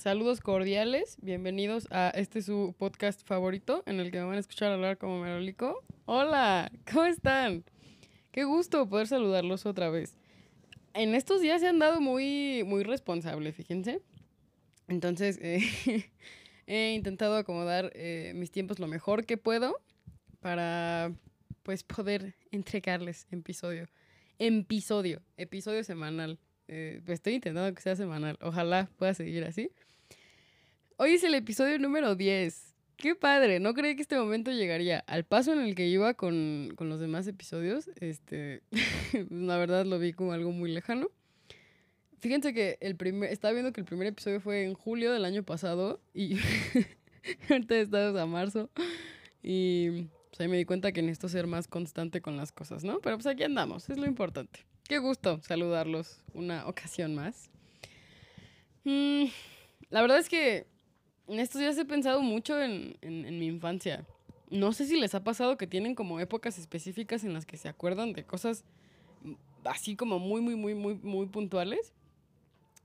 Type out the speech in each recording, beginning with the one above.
Saludos cordiales, bienvenidos a este su podcast favorito en el que me van a escuchar hablar como Merolico. Hola, ¿cómo están? Qué gusto poder saludarlos otra vez. En estos días se han dado muy, muy responsable, fíjense. Entonces, eh, he intentado acomodar eh, mis tiempos lo mejor que puedo para pues poder entregarles episodio. Episodio, episodio semanal. Eh, estoy intentando que sea semanal. Ojalá pueda seguir así. Hoy es el episodio número 10. Qué padre, no creí que este momento llegaría. Al paso en el que iba con, con los demás episodios, este, la verdad lo vi como algo muy lejano. Fíjense que el primer, estaba viendo que el primer episodio fue en julio del año pasado y ahorita estamos a marzo y pues ahí me di cuenta que necesito ser más constante con las cosas, ¿no? Pero pues aquí andamos, es lo importante. Qué gusto saludarlos una ocasión más. Mm, la verdad es que en estos días he pensado mucho en, en, mi infancia. No sé si les ha pasado que tienen como épocas específicas en las que se acuerdan de cosas así como muy, muy, muy, muy, muy puntuales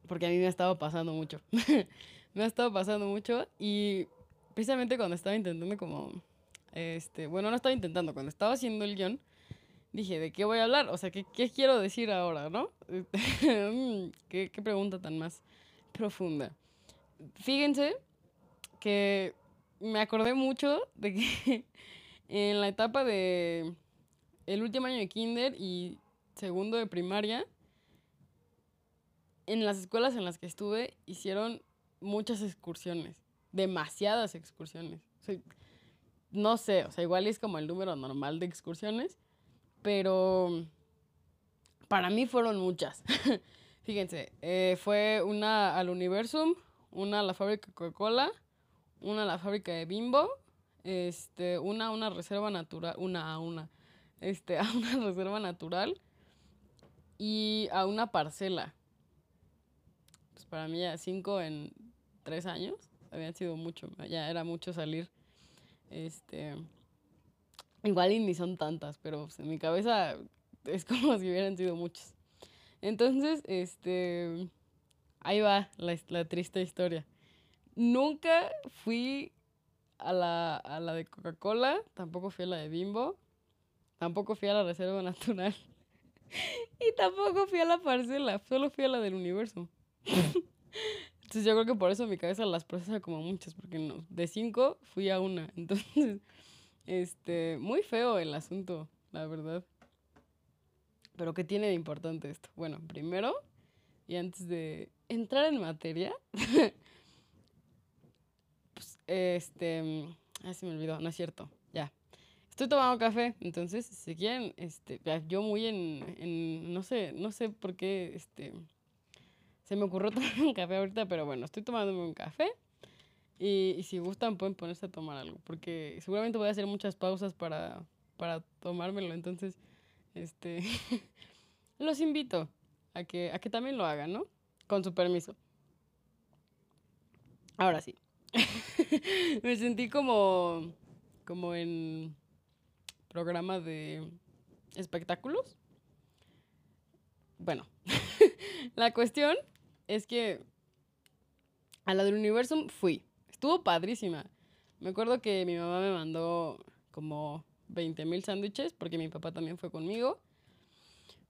porque a mí me ha estado pasando mucho. me ha estado pasando mucho y precisamente cuando estaba intentando como, este, bueno, no estaba intentando, cuando estaba haciendo el guion, dije, ¿de qué voy a hablar? O sea, ¿qué, qué quiero decir ahora, no? ¿Qué, ¿Qué pregunta tan más profunda? Fíjense que me acordé mucho de que en la etapa de el último año de kinder y segundo de primaria, en las escuelas en las que estuve hicieron muchas excursiones, demasiadas excursiones. No sé, o sea, igual es como el número normal de excursiones, pero para mí fueron muchas. Fíjense, eh, fue una al Universum, una a la fábrica Coca-Cola, una a la fábrica de Bimbo, este, una a una reserva natural, una a una, este, a una reserva natural y a una parcela pues para mí ya cinco en tres años habían sido mucho, ya era mucho salir. Este, igual y ni son tantas, pero pues, en mi cabeza es como si hubieran sido muchas. Entonces, este, ahí va la, la triste historia. Nunca fui a la, a la de Coca-Cola, tampoco fui a la de Bimbo, tampoco fui a la Reserva Natural y tampoco fui a la parcela, solo fui a la del universo. Entonces yo creo que por eso mi cabeza las procesa como muchas, porque no, de cinco fui a una. Entonces, este, muy feo el asunto, la verdad. Pero ¿qué tiene de importante esto? Bueno, primero, y antes de entrar en materia, este, ah, se me olvidó, no es cierto, ya. Estoy tomando café, entonces, si quieren, este, yo muy en, en, no sé, no sé por qué, este, se me ocurrió tomar un café ahorita, pero bueno, estoy tomándome un café. Y, y, si gustan, pueden ponerse a tomar algo. Porque seguramente voy a hacer muchas pausas para, para tomármelo. Entonces, este los invito a que, a que también lo hagan, ¿no? Con su permiso. Ahora sí. me sentí como, como en programa de espectáculos. Bueno, la cuestión es que a la del universo fui. Estuvo padrísima. Me acuerdo que mi mamá me mandó como 20 mil sándwiches porque mi papá también fue conmigo.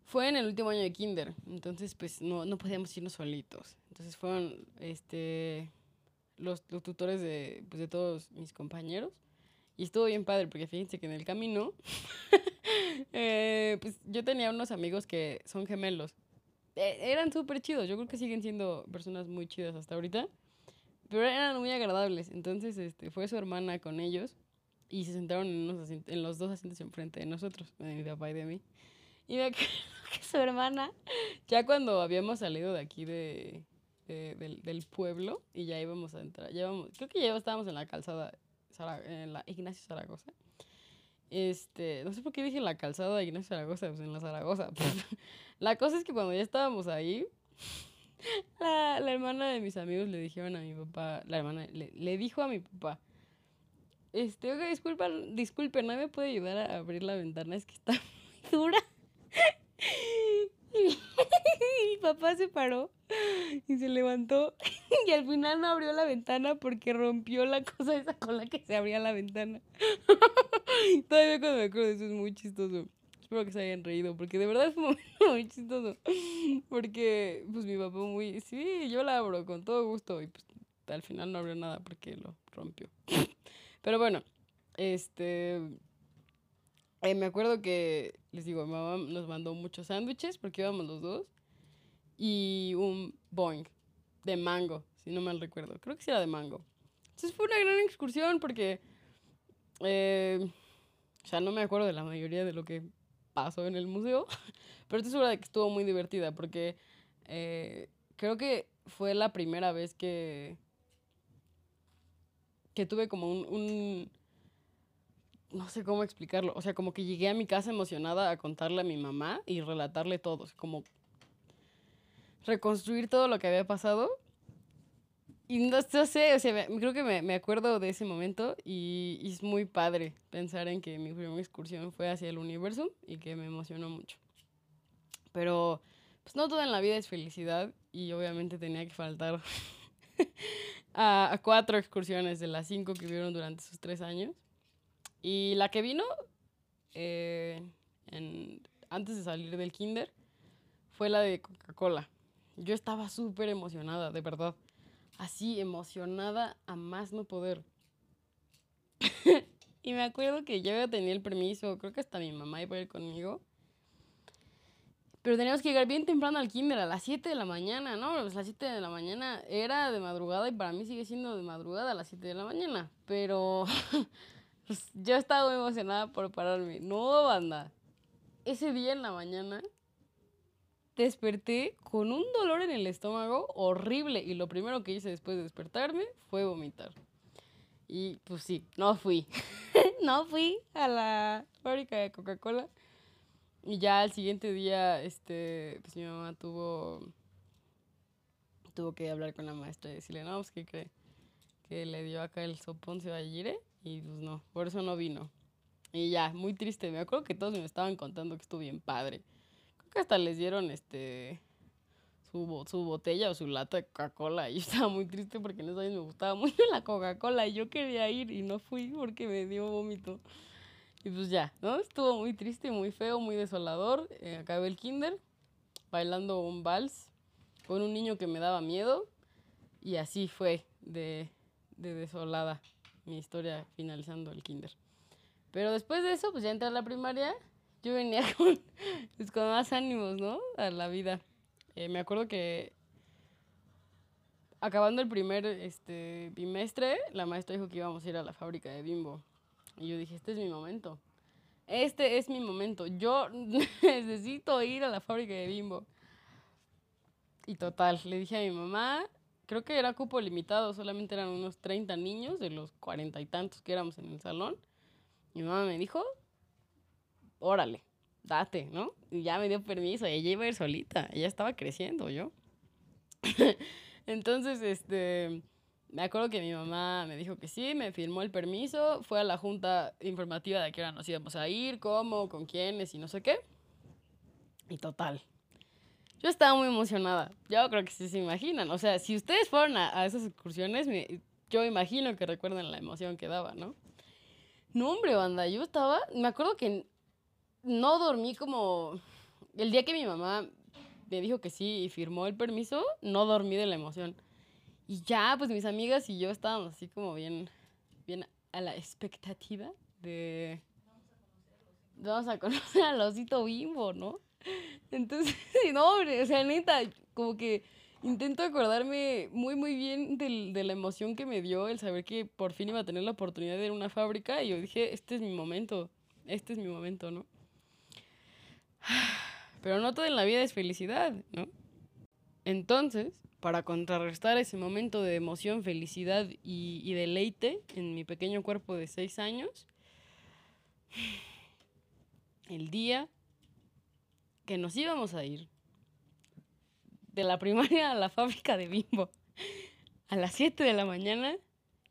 Fue en el último año de kinder, entonces pues no, no podíamos irnos solitos. Entonces fueron este, los, los tutores de, pues, de todos mis compañeros. Y estuvo bien padre porque fíjense que en el camino, eh, pues yo tenía unos amigos que son gemelos. Eh, eran súper chidos. Yo creo que siguen siendo personas muy chidas hasta ahorita. Pero eran muy agradables. Entonces, este, fue su hermana con ellos. Y se sentaron en, unos en los dos asientos enfrente de nosotros, de mi papá y de mí. Y me acuerdo que su hermana, ya cuando habíamos salido de aquí de, de del, del, pueblo y ya íbamos a entrar, ya creo que ya estábamos en la calzada, en la Ignacio Zaragoza. Este, no sé por qué dije la calzada de Ignacio Zaragoza, pues en la Zaragoza. la cosa es que cuando ya estábamos ahí, la, la, hermana de mis amigos le dijeron a mi papá, la hermana le, le dijo a mi papá, este, oiga, disculpa, disculpe, ¿no me puede ayudar a abrir la ventana? Es que está muy dura. Y mi papá se paró y se levantó y al final no abrió la ventana porque rompió la cosa esa con la que se abría la ventana. Todavía cuando me acuerdo de eso es muy chistoso. Espero que se hayan reído porque de verdad fue muy, chistoso. Porque pues mi papá muy, sí, yo la abro con todo gusto y pues al final no abrió nada porque lo rompió. Pero bueno, este... Eh, me acuerdo que, les digo, mi mamá nos mandó muchos sándwiches porque íbamos los dos. Y un boing de mango, si no mal recuerdo. Creo que sí era de mango. Entonces fue una gran excursión porque... Eh, o sea, no me acuerdo de la mayoría de lo que pasó en el museo, pero estoy segura de que estuvo muy divertida porque eh, creo que fue la primera vez que, que tuve como un, no sé cómo explicarlo, o sea, como que llegué a mi casa emocionada a contarle a mi mamá y relatarle todo, como reconstruir todo lo que había pasado. Y no, sé, o sea, creo que me, me, acuerdo de ese momento y, es muy padre pensar en que mi primera excursión fue hacia el universo y que me emocionó mucho. Pero, pues no todo en la vida es felicidad y obviamente tenía que faltar a, cuatro excursiones de las cinco que vieron durante esos tres años. Y la que vino eh, antes de salir del kinder fue la de Coca-Cola. Yo estaba súper emocionada, de verdad. Así, emocionada a más no poder. y me acuerdo que yo tenía el permiso, creo que hasta mi mamá iba a ir conmigo. Pero teníamos que llegar bien temprano al kinder, a las 7 de la mañana, ¿no? Pues las 7 de la mañana era de madrugada y para mí sigue siendo de madrugada a las 7 de la mañana. Pero pues, yo estaba muy emocionada por pararme. No, banda. Ese día en la mañana desperté con un dolor en el estómago horrible y lo primero que hice después de despertarme fue vomitar. Y pues sí, no fui. no fui a la fábrica de Coca-Cola. Y ya al siguiente día, este, pues mi mamá tuvo, tuvo que hablar con la maestra y decirle, no, pues que cree que le dio acá el sopón se va a ir, y pues no, por eso no vino. Y ya, muy triste, me acuerdo que todos me estaban contando que estuvo bien padre. Creo que hasta les dieron este su, su botella o su lata de Coca-Cola y yo estaba muy triste porque en esos años me gustaba mucho la Coca-Cola y yo quería ir y no fui porque me dio vómito. Y pues ya, ¿no? Estuvo muy triste, muy feo, muy desolador. Eh, acabé el kinder bailando un vals con un niño que me daba miedo. Y así fue de, de desolada mi historia finalizando el kinder. Pero después de eso, pues ya entré a la primaria. Yo venía con, pues, con más ánimos, ¿no? A la vida. Eh, me acuerdo que acabando el primer este, bimestre, la maestra dijo que íbamos a ir a la fábrica de Bimbo. Y yo dije, este es mi momento. Este es mi momento. Yo necesito ir a la fábrica de Bimbo. Y total, le dije a mi mamá, creo que era cupo limitado, solamente eran unos 30 niños de los cuarenta y tantos que éramos en el salón. Mi mamá me dijo, órale, date, ¿no? Y ya me dio permiso, ella iba a ir solita, ella estaba creciendo, yo. Entonces, este, me acuerdo que mi mamá me dijo que sí, me firmó el permiso, fue a la junta informativa de a qué hora nos íbamos a ir, cómo, con quiénes y no sé qué. Y total. Yo estaba muy emocionada. Yo creo que sí se imaginan. O sea, si ustedes fueron a, esas excursiones, yo imagino que recuerdan la emoción que daba, ¿no? No, hombre, banda, yo estaba, me acuerdo que no dormí como el día que mi mamá me dijo que sí y firmó el permiso, no dormí de la emoción. Y ya, pues mis amigas y yo estábamos así como bien, bien a la expectativa de... Vamos a conocer al osito bimbo, ¿no? Entonces, no, o sea, neta, como que intento acordarme muy, muy bien del, de la emoción que me dio el saber que por fin iba a tener la oportunidad de ir a una fábrica y yo dije, este es mi momento, este es mi momento, ¿no? Pero no todo en la vida es felicidad, ¿no? Entonces, para contrarrestar ese momento de emoción, felicidad y, deleite en mi pequeño cuerpo de seis años, el día que nos íbamos a ir de la primaria a la fábrica de Bimbo a las 7 de la mañana,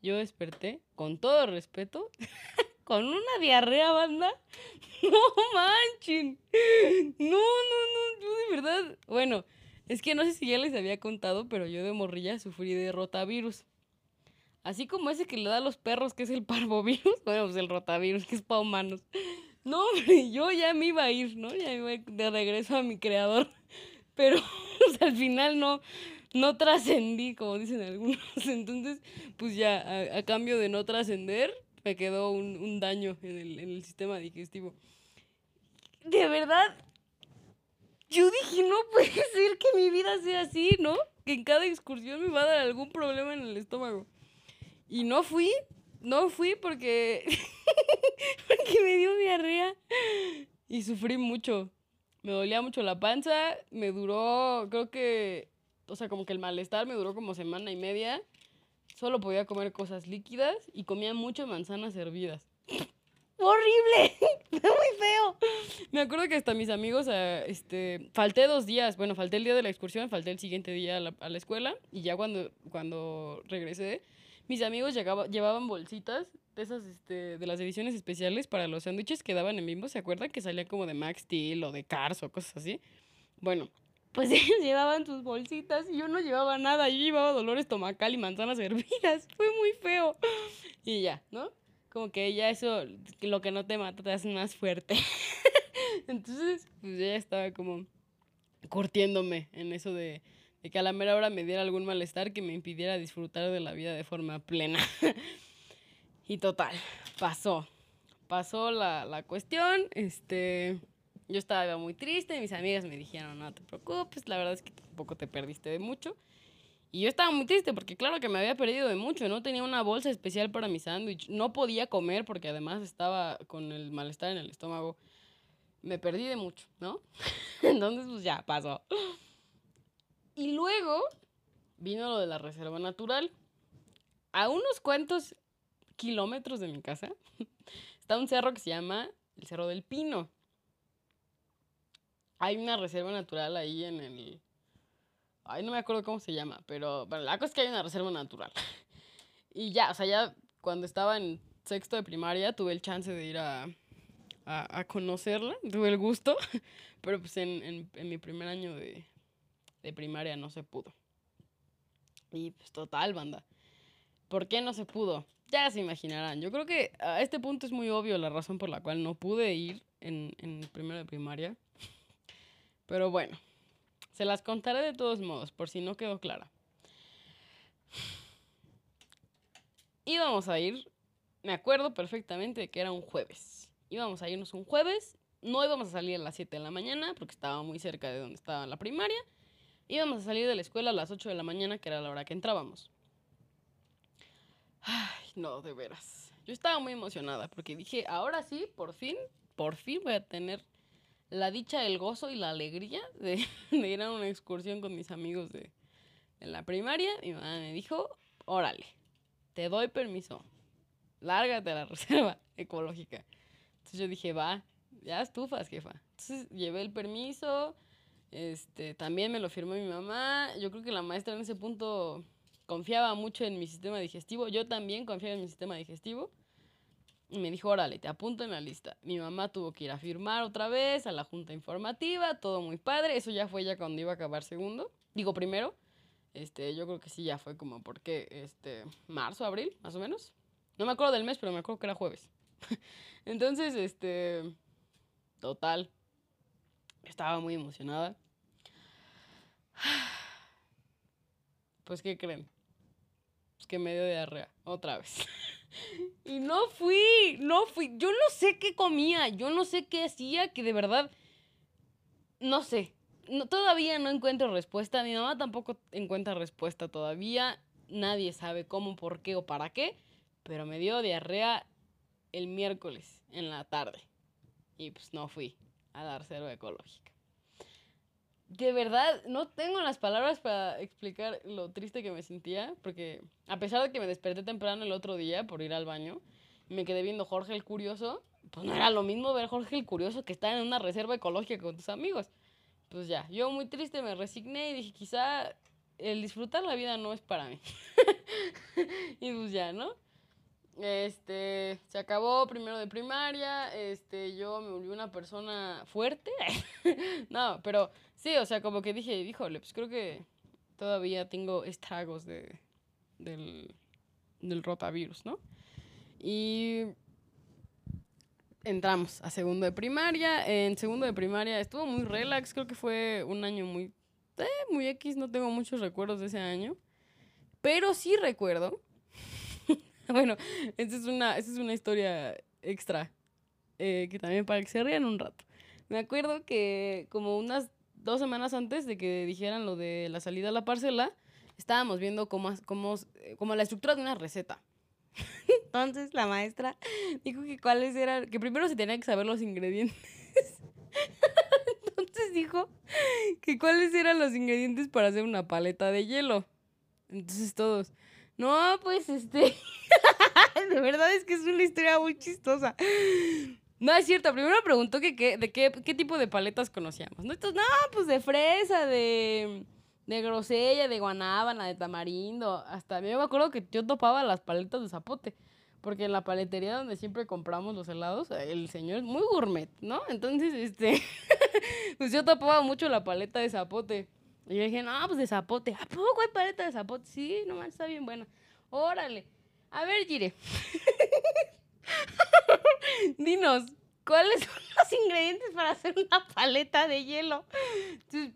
yo desperté con todo respeto con una diarrea, banda. No manchen. No, no, no, yo de verdad. Bueno, es que no sé si ya les había contado, pero yo de morrilla sufrí de rotavirus. Así como ese que le da a los perros, que es el parvovirus. Bueno, pues el rotavirus, que es para humanos. No, hombre, yo ya me iba a ir, ¿no? Ya me iba de regreso a mi creador. Pero al final no, no trascendí, como dicen algunos. Entonces, pues ya, a, cambio de no trascender, me quedó un, un daño en el, en el sistema digestivo. De verdad, yo dije, no puede ser que mi vida sea así, ¿no? Que en cada excursión me va a dar algún problema en el estómago. Y no fui, no fui porque, porque me dio diarrea y sufrí mucho. Me dolía mucho la panza, me duró, creo que, o sea, como que el malestar me duró como semana y media. Solo podía comer cosas líquidas y comía mucho manzanas hervidas. horrible, muy feo. Me acuerdo que hasta mis amigos, eh, este, falté dos días, bueno, falté el día de la excursión, falté el siguiente día a la, a la escuela y ya cuando, cuando regresé, mis amigos llegaba, llevaban bolsitas de esas, este, de las ediciones especiales para los sándwiches que daban en Bimbo, ¿se acuerdan? Que salían como de Max Steel o de Cars o cosas así. Bueno, pues ellos llevaban sus bolsitas y yo no llevaba nada, yo llevaba dolor estomacal y manzanas hervidas, fue muy feo. Y ya, ¿no? como que ya eso, lo que no te mata te hace más fuerte. Entonces, pues ya estaba como curtiéndome en eso de, que a la mera hora me diera algún malestar que me impidiera disfrutar de la vida de forma plena. y total, pasó. Pasó la, la cuestión, este... Yo estaba muy triste, mis amigas me dijeron, no te preocupes, la verdad es que tampoco te perdiste de mucho. Y yo estaba muy triste porque claro que me había perdido de mucho, no tenía una bolsa especial para mi sándwich, no podía comer porque además estaba con el malestar en el estómago. Me perdí de mucho, ¿no? Entonces pues ya pasó. Y luego vino lo de la reserva natural. A unos cuantos kilómetros de mi casa está un cerro que se llama el Cerro del Pino. Hay una reserva natural ahí en el Ay, no me acuerdo cómo se llama, pero bueno, la cosa es que hay una reserva natural. Y ya, o sea, ya cuando estaba en sexto de primaria tuve el chance de ir a, a, conocerla, tuve el gusto, pero pues en, en, mi primer año de, de primaria no se pudo. Y pues total, banda. ¿Por qué no se pudo? Ya se imaginarán. Yo creo que a este punto es muy obvio la razón por la cual no pude ir en, en primero de primaria. Pero bueno, se las contaré de todos modos, por si no quedó clara. Íbamos a ir, me acuerdo perfectamente que era un jueves. Íbamos a irnos un jueves, no íbamos a salir a las 7 de la mañana porque estaba muy cerca de donde estaba la primaria. Íbamos a salir de la escuela a las 8 de la mañana, que era la hora que entrábamos. Ay, no, de veras. Yo estaba muy emocionada porque dije, ahora sí, por fin, por fin voy a tener la dicha, el gozo y la alegría de, ir a una excursión con mis amigos de, la primaria. Mi mamá me dijo, órale, te doy permiso, lárgate a la reserva ecológica. Entonces yo dije, va, ya estufas, jefa. Entonces llevé el permiso, este, también me lo firmó mi mamá. Yo creo que la maestra en ese punto confiaba mucho en mi sistema digestivo. Yo también confiaba en mi sistema digestivo. Y me dijo, órale, te apunto en la lista. Mi mamá tuvo que ir a firmar otra vez a la junta informativa, todo muy padre. Eso ya fue ya cuando iba a acabar segundo. Digo, primero. Este, yo creo que sí, ya fue como porque, este, marzo, abril, más o menos. No me acuerdo del mes, pero me acuerdo que era jueves. Entonces, este, total. Estaba muy emocionada. Pues, ¿qué creen? Pues que me dio diarrea, otra vez. Y no fui, no fui. Yo no sé qué comía, yo no sé qué hacía, que de verdad, no sé. No, todavía no encuentro respuesta, mi mamá tampoco encuentra respuesta todavía. Nadie sabe cómo, por qué o para qué, pero me dio diarrea el miércoles en la tarde. Y pues no fui a dar cero ecológica de verdad no tengo las palabras para explicar lo triste que me sentía, porque a pesar de que me desperté temprano el otro día por ir al baño, me quedé viendo Jorge el Curioso, pues no era lo mismo ver Jorge el Curioso que estar en una reserva ecológica con tus amigos. Pues ya, yo muy triste me resigné y dije, quizá el disfrutar la vida no es para mí. y pues ya, ¿no? Este, se acabó primero de primaria, este, yo me volví una persona fuerte. no, pero sí, o sea, como que dije, híjole, pues creo que todavía tengo estragos de, del, del rotavirus, ¿no? Y entramos a segundo de primaria. En segundo de primaria estuvo muy relax, creo que fue un año muy, eh, muy X, no tengo muchos recuerdos de ese año. Pero sí recuerdo bueno, esta es una, es una historia extra, eh, que también para que se rían un rato. Me acuerdo que como unas dos semanas antes de que dijeran lo de la salida a la parcela, estábamos viendo cómo, cómo, como la estructura de una receta. Entonces la maestra dijo que cuáles eran, que primero se tenían que saber los ingredientes. Entonces dijo que cuáles eran los ingredientes para hacer una paleta de hielo. Entonces todos, no, pues este. de verdad es que es una historia muy chistosa. No es cierto, primero me preguntó que, de qué, tipo de paletas conocíamos. ¿no? Entonces, no, pues de fresa, de, de grosella, de guanábana, de tamarindo. Hasta yo me acuerdo que yo topaba las paletas de zapote. Porque en la paletería donde siempre compramos los helados, el señor es muy gourmet, ¿no? Entonces, este. pues yo topaba mucho la paleta de zapote. Y yo dije, no, pues de zapote. ¿A poco hay paleta de zapote? Sí, no está bien buena. Órale. A ver, Gire. Dinos, ¿cuáles son los ingredientes para hacer una paleta de hielo?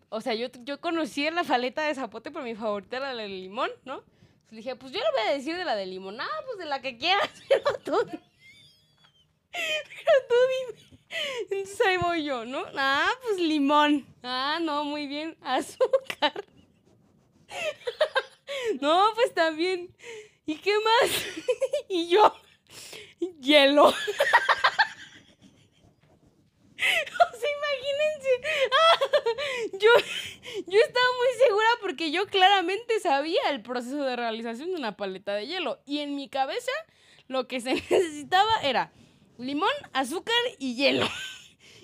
o sea, yo, yo conocí la paleta de zapote, pero mi favorita era la de limón, ¿no? Entonces dije, pues yo le voy a decir de la de limón. Ah, pues de la que quieras, pero tú. Pero tú dime. Entonces ahí voy yo, ¿no? Ah, pues limón. Ah, no, muy bien. Azúcar. No, pues también. ¿Y qué más? Y yo, hielo. O sea, imagínense. yo, yo estaba muy segura porque yo claramente sabía el proceso de realización de una paleta de hielo. Y en mi cabeza lo que se necesitaba era limón, azúcar y hielo.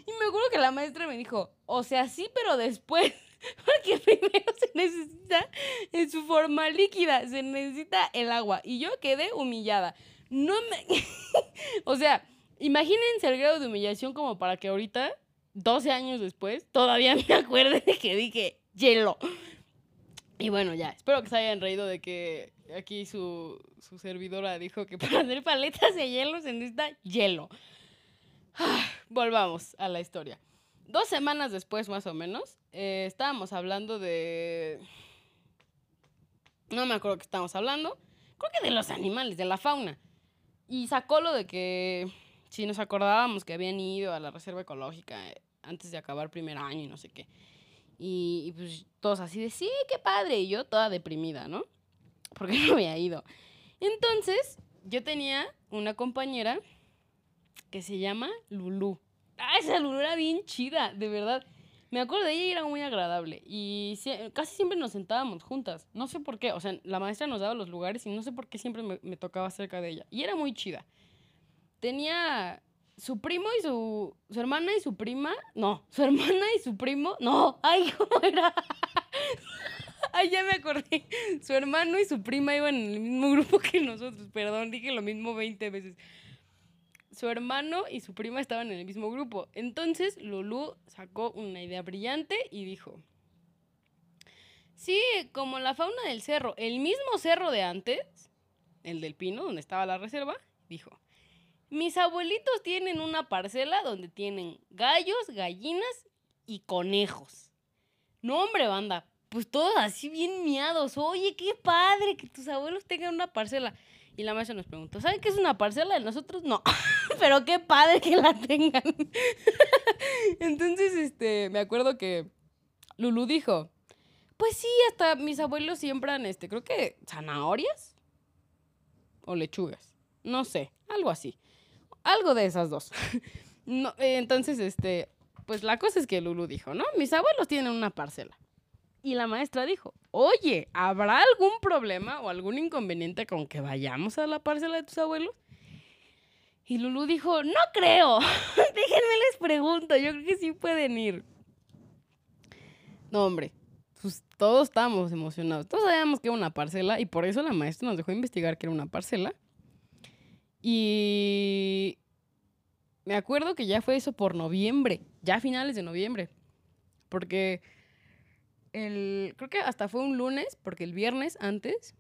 Y me acuerdo que la maestra me dijo, o sea, sí, pero después. Porque primero se necesita en su forma líquida, se necesita el agua. Y yo quedé humillada. No me. o sea, imagínense el grado de humillación como para que ahorita, 12 años después, todavía me acuerde de que dije hielo. Y bueno, ya, espero que se hayan reído de que aquí su, su servidora dijo que para hacer paletas de hielo se necesita hielo. volvamos a la historia. Dos semanas después, más o menos, eh, estábamos hablando de... No me acuerdo qué estábamos hablando. Creo que de los animales, de la fauna. Y sacó lo de que si nos acordábamos que habían ido a la reserva ecológica eh, antes de acabar primer año y no sé qué. Y, y, pues todos así de, sí, qué padre. Y yo toda deprimida, ¿no? Porque no había ido. Entonces, yo tenía una compañera que se llama Lulu. Ah, esa Lulu era bien chida, de verdad. Me acuerdo de ella y era muy agradable. Y casi siempre nos sentábamos juntas. No sé por qué. O sea, la maestra nos daba los lugares y no sé por qué siempre me, tocaba cerca de ella. Y era muy chida. Tenía su primo y su, su hermana y su prima. No, su hermana y su primo. No, ay, ¿cómo era? Ay, ya me acordé. Su hermano y su prima iban en el mismo grupo que nosotros. Perdón, dije lo mismo 20 veces su hermano y su prima estaban en el mismo grupo. Entonces Lulu sacó una idea brillante y dijo, sí, como la fauna del cerro, el mismo cerro de antes, el del pino, donde estaba la reserva, dijo, mis abuelitos tienen una parcela donde tienen gallos, gallinas y conejos. No, hombre, banda, pues todos así bien miados. Oye, qué padre que tus abuelos tengan una parcela. Y la maestra nos preguntó, ¿saben qué es una parcela? Nosotros no, pero qué padre que la tengan. Entonces, este, me acuerdo que Lulu dijo, pues sí, hasta mis abuelos siembran, este, creo que zanahorias o lechugas, no sé, algo así, algo de esas dos. entonces, este, pues la cosa es que Lulu dijo, ¿no? Mis abuelos tienen una parcela. Y la maestra dijo, oye, ¿habrá algún problema o algún inconveniente con que vayamos a la parcela de tus abuelos? Y Lulu dijo, no creo. Déjenme les pregunto, yo creo que sí pueden ir. No, hombre, pues todos estábamos emocionados. Todos sabíamos que era una parcela y por eso la maestra nos dejó investigar que era una parcela. Y me acuerdo que ya fue eso por noviembre, ya finales de noviembre. Porque el, creo que hasta fue un lunes, porque el viernes antes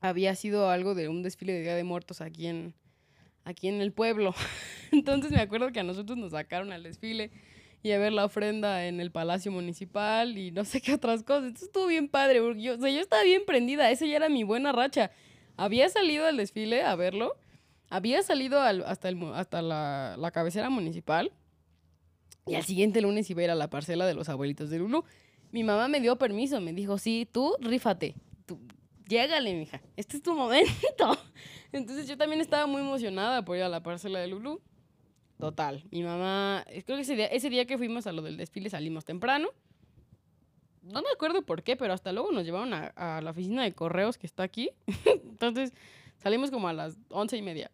había sido algo de un desfile de Día de Muertos aquí en, aquí en el pueblo. Entonces me acuerdo que a nosotros nos sacaron al desfile y a ver la ofrenda en el Palacio Municipal y no sé qué otras cosas. Entonces estuvo bien padre, porque yo, o sea, yo estaba bien prendida, esa ya era mi buena racha. Había salido al desfile a verlo, había salido hasta, el, hasta la, la, cabecera municipal y al siguiente lunes iba a ir a la parcela de los abuelitos de Lulu. Mi mamá me dio permiso, me dijo, sí, tú rífate, tú, llégale, mija, este es tu momento. Entonces yo también estaba muy emocionada por ir a la parcela de Lulu. Total. Mi mamá, creo que ese día, ese día que fuimos a lo del desfile salimos temprano. No me acuerdo por qué, pero hasta luego nos llevaron a, la oficina de correos que está aquí. Entonces salimos como a las once y media.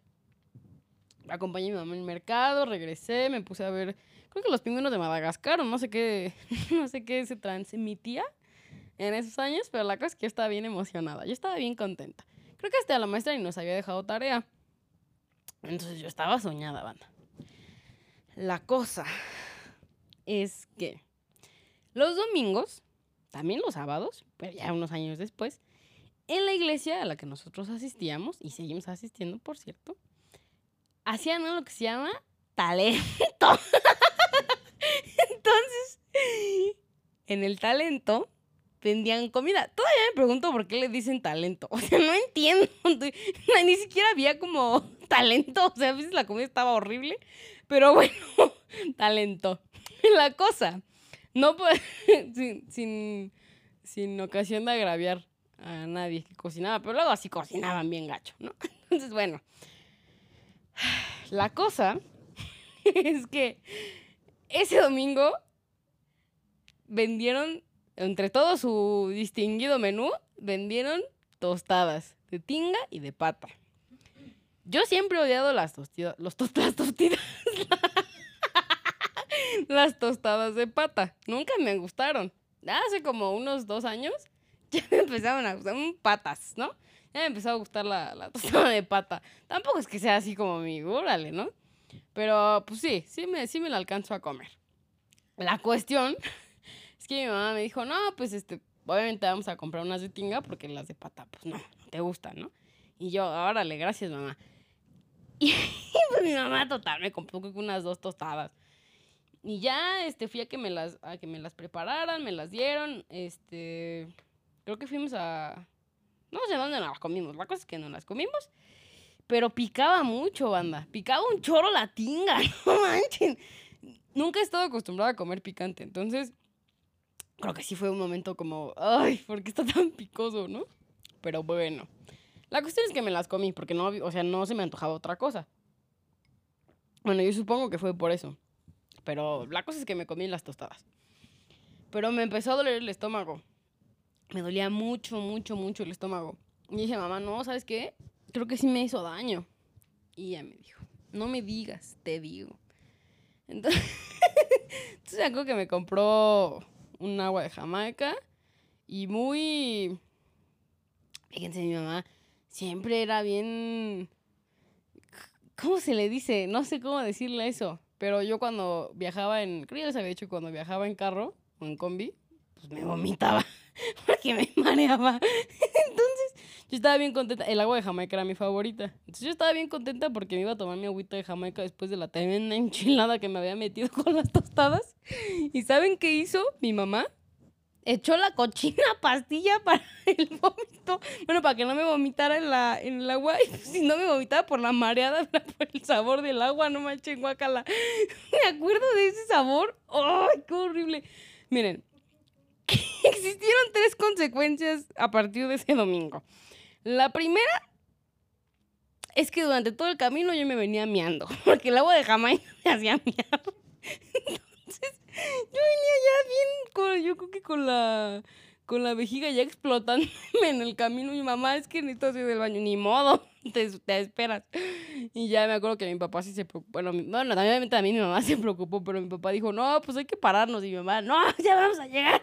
Acompañé a mi mamá en el mercado, regresé, me puse a ver, creo que los pingüinos de Madagascar o no sé qué, no sé qué se transmitía en esos años, pero la cosa es que yo estaba bien emocionada, yo estaba bien contenta. Creo que hasta la maestra ni nos había dejado tarea. Entonces yo estaba soñada, banda. La cosa es que los domingos, también los sábados, pero ya unos años después, en la iglesia a la que nosotros asistíamos, y seguimos asistiendo, por cierto, hacían lo que se llama talento. Entonces, en el talento vendían comida. Todavía me pregunto por qué le dicen talento. O sea, no entiendo. Ni siquiera había como talento. O sea, a veces la comida estaba horrible. Pero bueno, talento. La cosa, no puede, sin, sin, ocasión de agraviar a nadie que cocinaba, pero luego así cocinaban bien gacho, ¿no? Entonces, bueno, la cosa es que ese domingo vendieron, entre todo su distinguido menú, vendieron tostadas de tinga y de pata. Yo siempre he odiado las tostidas, los las las tostadas de pata. Nunca me gustaron. Hace como unos dos años ya me empezaron a gustar patas, ¿no? Ya me empezó a gustar la, la tostada de pata. Tampoco es que sea así como mi, órale, ¿no? Pero pues sí, sí me, sí me la alcanzo a comer. La cuestión es que mi mamá me dijo, no, pues este, obviamente vamos a comprar unas de tinga porque las de pata, pues no, no te gustan, ¿no? Y yo, órale, gracias mamá. Y pues mi mamá total me compró unas dos tostadas. Y ya este, fui a que, me las, a que me las prepararan, me las dieron. Este, creo que fuimos a... No sé dónde nos las comimos. La cosa es que no las comimos. Pero picaba mucho, banda. Picaba un choro la tinga, no manchen. Nunca he estado acostumbrada a comer picante. Entonces, creo que sí fue un momento como, ay, ¿por qué está tan picoso, no? Pero bueno. La cuestión es que me las comí porque no, o sea, no se me antojaba otra cosa. Bueno, yo supongo que fue por eso. Pero la cosa es que me comí las tostadas. Pero me empezó a doler el estómago. Me dolía mucho, mucho, mucho el estómago. Y dije, mamá, no, ¿sabes qué? Creo que sí me hizo daño. Y ella me dijo, no me digas, te digo. Entonces, entonces acuerdo que me compró un agua de Jamaica y muy... Fíjense, mi mamá siempre era bien... ¿Cómo se le dice? No sé cómo decirle eso. Pero yo cuando viajaba en... Creo que les había dicho, cuando viajaba en carro o en combi, pues me vomitaba porque me mareaba. Entonces, yo estaba bien contenta. El agua de Jamaica era mi favorita. Entonces, yo estaba bien contenta porque me iba a tomar mi agüita de Jamaica después de la tremenda enchilada que me había metido con las tostadas. ¿Y saben qué hizo mi mamá? echó la cochina pastilla para el vómito. Bueno, para que no me vomitara en, la, en el agua. Y si no me vomitaba por la mareada, por el sabor del agua, no manches, guacala. Me acuerdo de ese sabor. ¡Ay, qué horrible! Miren, existieron tres consecuencias a partir de ese domingo. La primera es que durante todo el camino yo me venía miando, porque el agua de Jamaica me hacía miar. Entonces, yo venía ya bien, con, yo creo que con la, con la vejiga ya explotándome en el camino. Mi mamá, es que necesito salir del baño. Ni modo, te, esperas. Y ya me acuerdo que mi papá sí se preocupó. Bueno, bueno, también mí mi mamá se preocupó, pero mi papá dijo, no, pues hay que pararnos. Y mi mamá, no, ya vamos a llegar.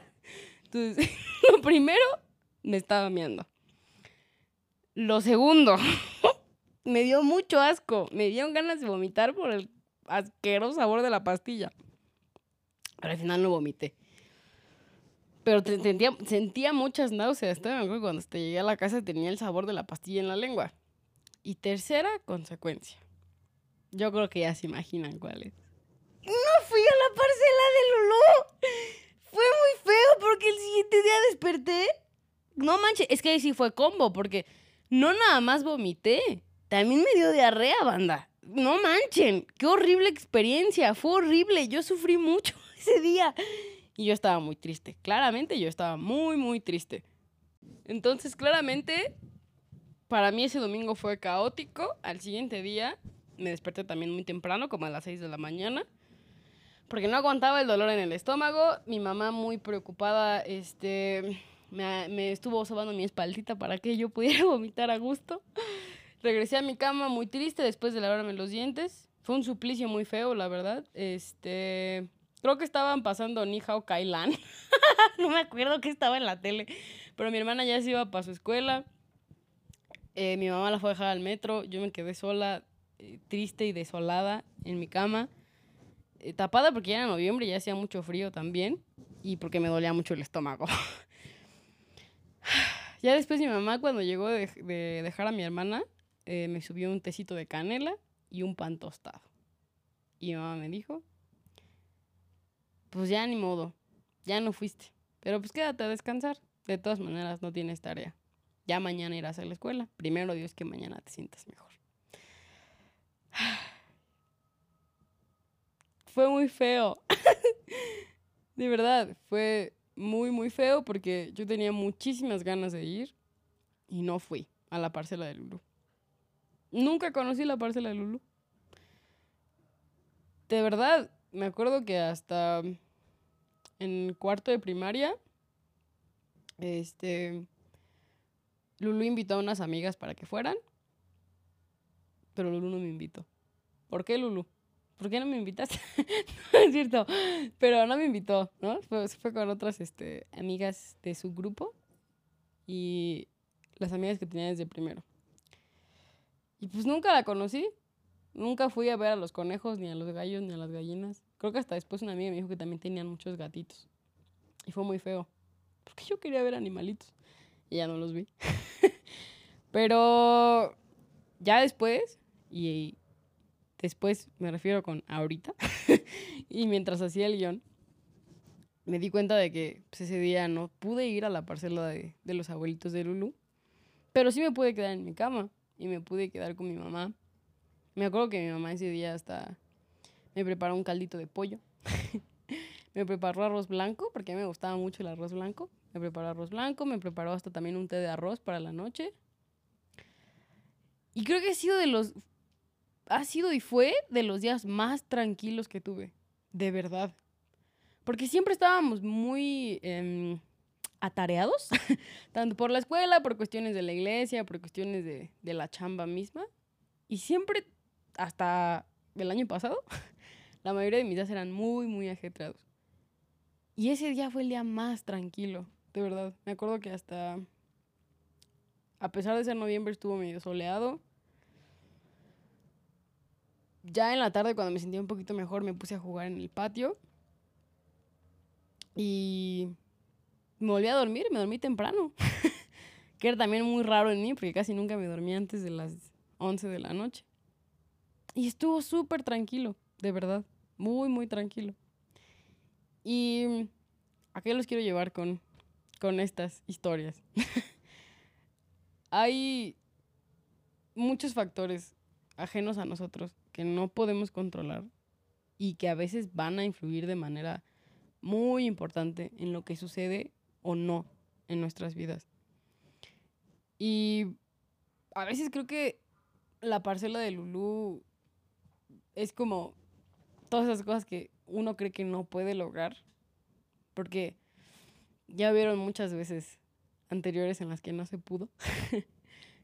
Entonces, lo primero, me estaba miando. Lo segundo, me dio mucho asco. Me dieron ganas de vomitar por el asqueroso sabor de la pastilla. Pero al final no vomité. Pero sentía, sentía muchas náuseas. me acuerdo cuando llegué a la casa tenía el sabor de la pastilla en la lengua. Y tercera consecuencia. Yo creo que ya se imaginan cuál es. No fui a la parcela de Lulú. Fue muy feo porque el siguiente día desperté. No manches, es que ahí sí fue combo porque no nada más vomité. También me dio diarrea, banda. No manchen, qué horrible experiencia. Fue horrible. Yo sufrí mucho ese día. Y yo estaba muy triste. Claramente yo estaba muy, muy triste. Entonces, claramente, para mí ese domingo fue caótico. Al siguiente día me desperté también muy temprano, como a las 6 de la mañana. Porque no aguantaba el dolor en el estómago. Mi mamá muy preocupada, este, me, me estuvo sobando mi espaldita para que yo pudiera vomitar a gusto. Regresé a mi cama muy triste después de lavarme los dientes. Fue un suplicio muy feo, la verdad. Este, Creo que estaban pasando Ni Hao Kailan. no me acuerdo que estaba en la tele. Pero mi hermana ya se iba para su escuela. Eh, mi mamá la fue a dejar al metro. Yo me quedé sola, eh, triste y desolada en mi cama. Eh, tapada porque ya era noviembre ya hacía mucho frío también. Y porque me dolía mucho el estómago. ya después mi mamá cuando llegó de, de dejar a mi hermana, me subió un tecito de canela y un pan tostado. Y mi mamá me dijo, pues ya ni modo, ya no fuiste. Pero pues quédate a descansar. De todas maneras, no tienes tarea. Ya mañana irás a la escuela. Primero Dios que mañana te sientas mejor. Fue muy feo. de verdad, fue muy, muy feo porque yo tenía muchísimas ganas de ir y no fui a la parcela de Lulu. Nunca conocí la parcela de Lulu. De verdad, me acuerdo que hasta en cuarto de primaria, este, Lulu invitó a unas amigas para que fueran, pero Lulu no me invitó. ¿Por qué Lulu? ¿Por qué no me invitaste? no es cierto, pero no me invitó, ¿no? Fue, fue con otras este, amigas de su grupo y las amigas que tenía desde primero. Y pues nunca la conocí, Nunca fui a ver a los conejos, ni a los gallos, ni a las gallinas. Creo que hasta después una amiga me dijo que también tenían muchos gatitos. Y fue muy feo. Porque yo quería ver animalitos. Y ya no los vi. Pero ya después, y después me refiero con ahorita, y mientras hacía el guion, me di cuenta de que pues, ese día no pude ir a la parcela de, de los abuelitos de Lulu. Pero sí me pude quedar en mi cama y me pude quedar con mi mamá me acuerdo que mi mamá ese día hasta me preparó un caldito de pollo. me preparó arroz blanco, porque a mí me gustaba mucho el arroz blanco. Me preparó arroz blanco, me preparó hasta también un té de arroz para la noche. Y creo que ha sido de los. Ha sido y fue de los días más tranquilos que tuve. De verdad. Porque siempre estábamos muy em, atareados. tanto por la escuela, por cuestiones de la iglesia, por cuestiones de, de la chamba misma. Y siempre hasta el año pasado, la mayoría de mis días eran muy, muy ajetreados. Y ese día fue el día más tranquilo, de verdad. Me acuerdo que hasta, a pesar de ser noviembre, estuvo medio soleado. Ya en la tarde, cuando me sentía un poquito mejor, me puse a jugar en el patio. Y me volví a dormir, me dormí temprano. que era también muy raro en mí, porque casi nunca me dormía antes de las 11 de la noche. Y estuvo súper tranquilo, de verdad, muy, muy tranquilo. Y a qué los quiero llevar con, con estas historias. Hay muchos factores ajenos a nosotros que no podemos controlar y que a veces van a influir de manera muy importante en lo que sucede o no en nuestras vidas. Y a veces creo que la parcela de Lulú es como todas esas cosas que uno cree que no puede lograr. Porque ya vieron muchas veces anteriores en las que no se pudo.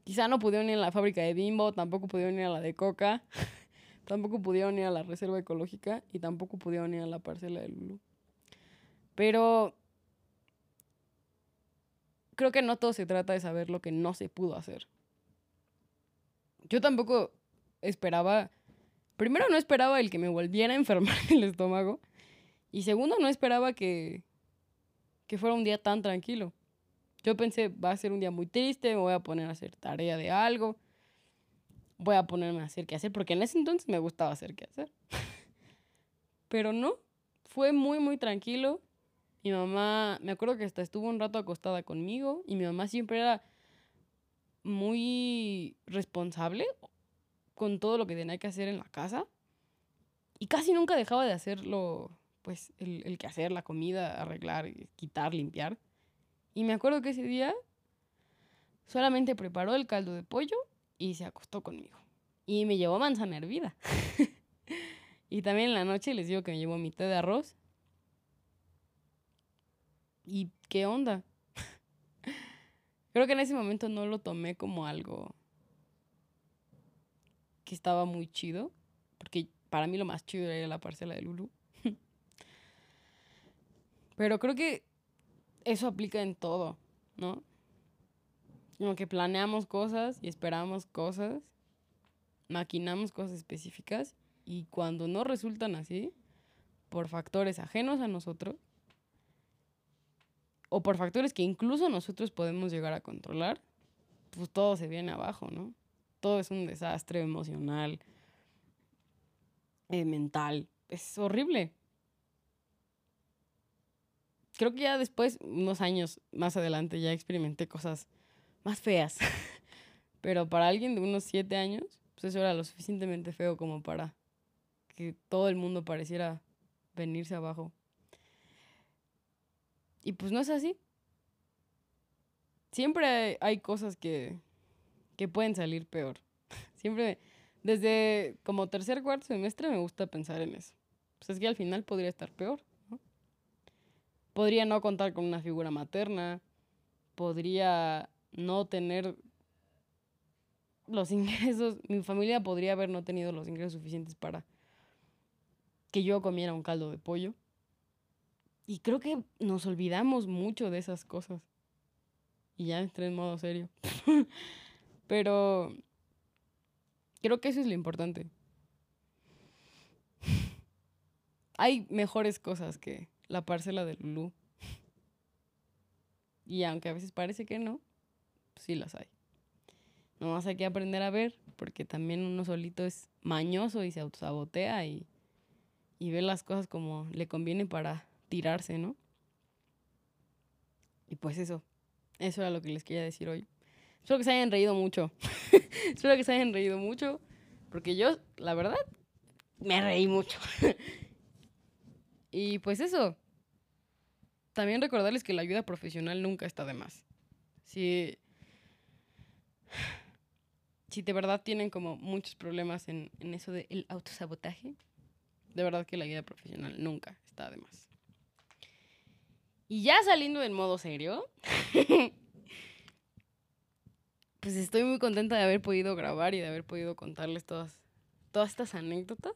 Quizá no pudieron ir a la fábrica de Bimbo, tampoco pudieron ir a la de Coca, tampoco pudieron ir a la reserva ecológica y tampoco pudieron ir a la parcela de Lulu. Pero creo que no todo se trata de saber lo que no se pudo hacer. yo tampoco esperaba, primero no esperaba el que me volviera a enfermar el estómago y segundo no esperaba que, que fuera un día tan tranquilo. Yo pensé, va a ser un día muy triste, me voy a poner a hacer tarea de algo, voy a ponerme a hacer qué hacer, porque en ese entonces me gustaba hacer qué hacer. Pero no, fue muy, muy tranquilo. Mi mamá, me acuerdo que hasta estuvo un rato acostada conmigo y mi mamá siempre era muy responsable con todo lo que tenía que hacer en la casa y casi nunca dejaba de hacerlo, pues el, el que hacer, la comida, arreglar, quitar, limpiar. Y me acuerdo que ese día solamente preparó el caldo de pollo y se acostó conmigo. Y me llevó manzana hervida. y también en la noche les digo que me llevó mi té de arroz. ¿Y qué onda? Creo que en ese momento no lo tomé como algo que estaba muy chido, porque para mí lo más chido era la parcela de Lulu. Pero creo que eso aplica en todo, ¿no? Como que planeamos cosas y esperamos cosas, maquinamos cosas específicas y cuando no resultan así, por factores ajenos a nosotros, o por factores que incluso nosotros podemos llegar a controlar, pues todo se viene abajo, ¿no? Todo es un desastre emocional, eh, mental. Es horrible. Creo que ya después, unos años más adelante, ya experimenté cosas más feas. Pero para alguien de unos siete años, pues eso era lo suficientemente feo como para que todo el mundo pareciera venirse abajo. Y pues no es así. Siempre hay, cosas que, que pueden salir peor. Siempre, desde como tercer, cuarto semestre me gusta pensar en eso. Pues es que al final podría estar peor. Podría no contar con una figura materna. Podría no tener los ingresos. Mi familia podría haber no tenido los ingresos suficientes para que yo comiera un caldo de pollo. Y creo que nos olvidamos mucho de esas cosas. Y ya entré en modo serio. Pero creo que eso es lo importante. Hay mejores cosas que la parcela de Lulu. Y aunque a veces parece que no, sí las hay. Nomás hay que aprender a ver, porque también uno solito es mañoso y se autosabotea y, y ve las cosas como le conviene para tirarse, ¿no? Y pues eso, eso era lo que les quería decir hoy. Espero que se hayan reído mucho. Espero que se hayan reído mucho, porque yo, la verdad, me reí mucho. y pues eso. También recordarles que la ayuda profesional nunca está de más. Si, si de verdad tienen como muchos problemas en, en eso del autosabotaje, de verdad que la ayuda profesional nunca está de más. Y ya saliendo del modo serio, pues estoy muy contenta de haber podido grabar y de haber podido contarles todas, todas estas anécdotas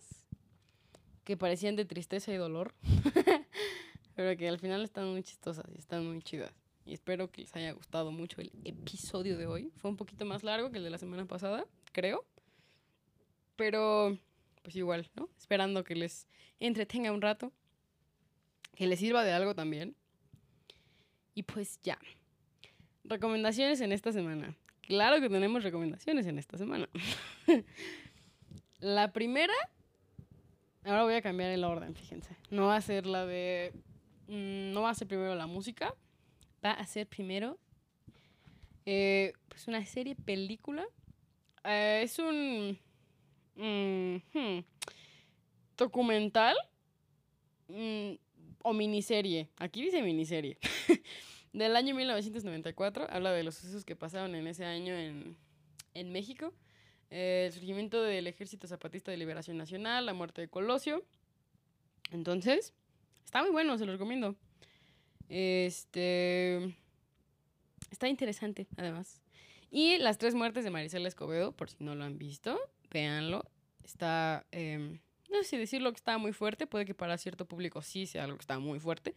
que parecían de tristeza y dolor, pero que al final están muy chistosas y están muy chidas. Y espero que les haya gustado mucho el episodio de hoy. Fue un poquito más largo que el de la semana pasada, creo. Pero, pues igual, ¿no? Esperando que les entretenga un rato. Que les sirva de algo también. Y pues ya. Recomendaciones en esta semana. Claro que tenemos recomendaciones en esta semana. la primera, ahora voy a cambiar el orden, fíjense. No va a ser la de... Mm, no va a ser primero la música, va a ser primero eh, pues una serie película. Eh, es un mm, hmm, documental mm, o miniserie. Aquí dice miniserie. del año 1994. Habla de los sucesos que pasaron en ese año en, en México. Eh, el surgimiento del Ejército Zapatista de Liberación Nacional, la muerte de Colosio. Entonces, está muy bueno, se lo recomiendo. Este. Está interesante, además. Y las tres muertes de Marisela Escobedo, por si no lo han visto, véanlo. Está. Em, no sé si decirlo que está muy fuerte, puede que para cierto público sí sea algo que está muy fuerte.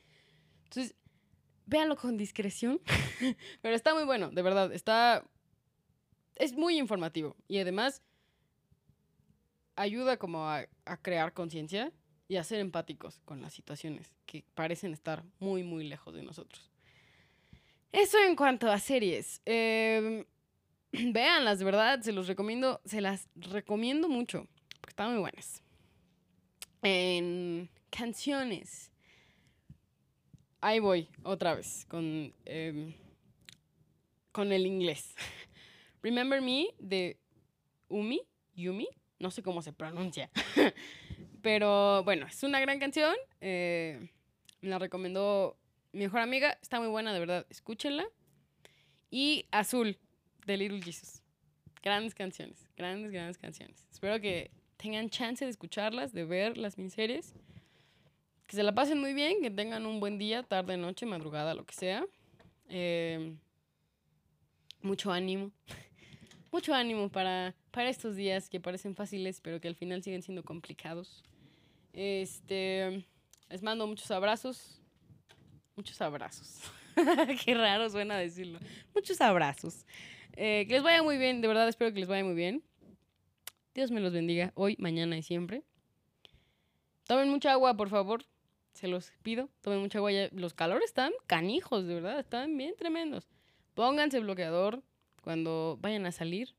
Entonces, véanlo con discreción. Pero está muy bueno, de verdad. Está. Es muy informativo. Y además, ayuda como a, a crear conciencia y a ser empáticos con las situaciones que parecen estar muy, muy lejos de nosotros. Eso en cuanto a series. Eh, de verdad, se los recomiendo, se las recomiendo mucho, porque están muy buenas. En canciones. Ahí voy, otra vez, con, em, con el inglés. Remember Me de Umi, Yumi, no sé cómo se pronuncia. Pero bueno, es una gran canción. eh, me la recomendó mi mejor amiga. Está muy buena, de verdad. Escúchenla. Y Azul, de Little Jesus. Grandes canciones. Grandes, grandes canciones. Espero que tengan chance de escucharlas, de ver las miniseries. Que se la pasen muy bien, que tengan un buen día, tarde, noche, madrugada, lo que sea. Eh, mucho ánimo. mucho ánimo para, para estos días que parecen fáciles, pero que al final siguen siendo complicados. Este, les mando muchos abrazos. Muchos abrazos. Qué raro suena decirlo. Muchos abrazos. Eh, que les vaya muy bien, de verdad espero que les vaya muy bien. Dios me los bendiga hoy, mañana y siempre. Tomen mucha agua, por favor. Se los pido. Tomen mucha agua. ya- Los calores están canijos, de verdad. Están bien tremendos. Pónganse bloqueador cuando vayan a salir.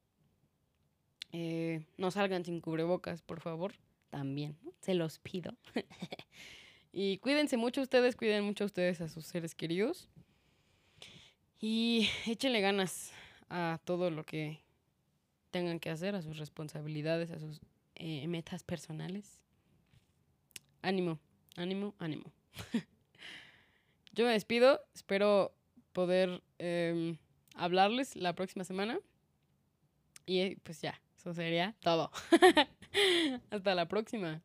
Eh, no salgan sin cubrebocas, por favor. También. Se los pido. y cuídense mucho ustedes. Cuiden mucho ustedes a sus seres queridos. Y échenle ganas a todo lo que tengan que hacer, a sus responsabilidades, a sus eh, metas personales. Ánimo, ánimo, ánimo. Yo me despido, espero poder em, hablarles la próxima semana. Y eh, pues ya, eso sería todo. Hasta la próxima.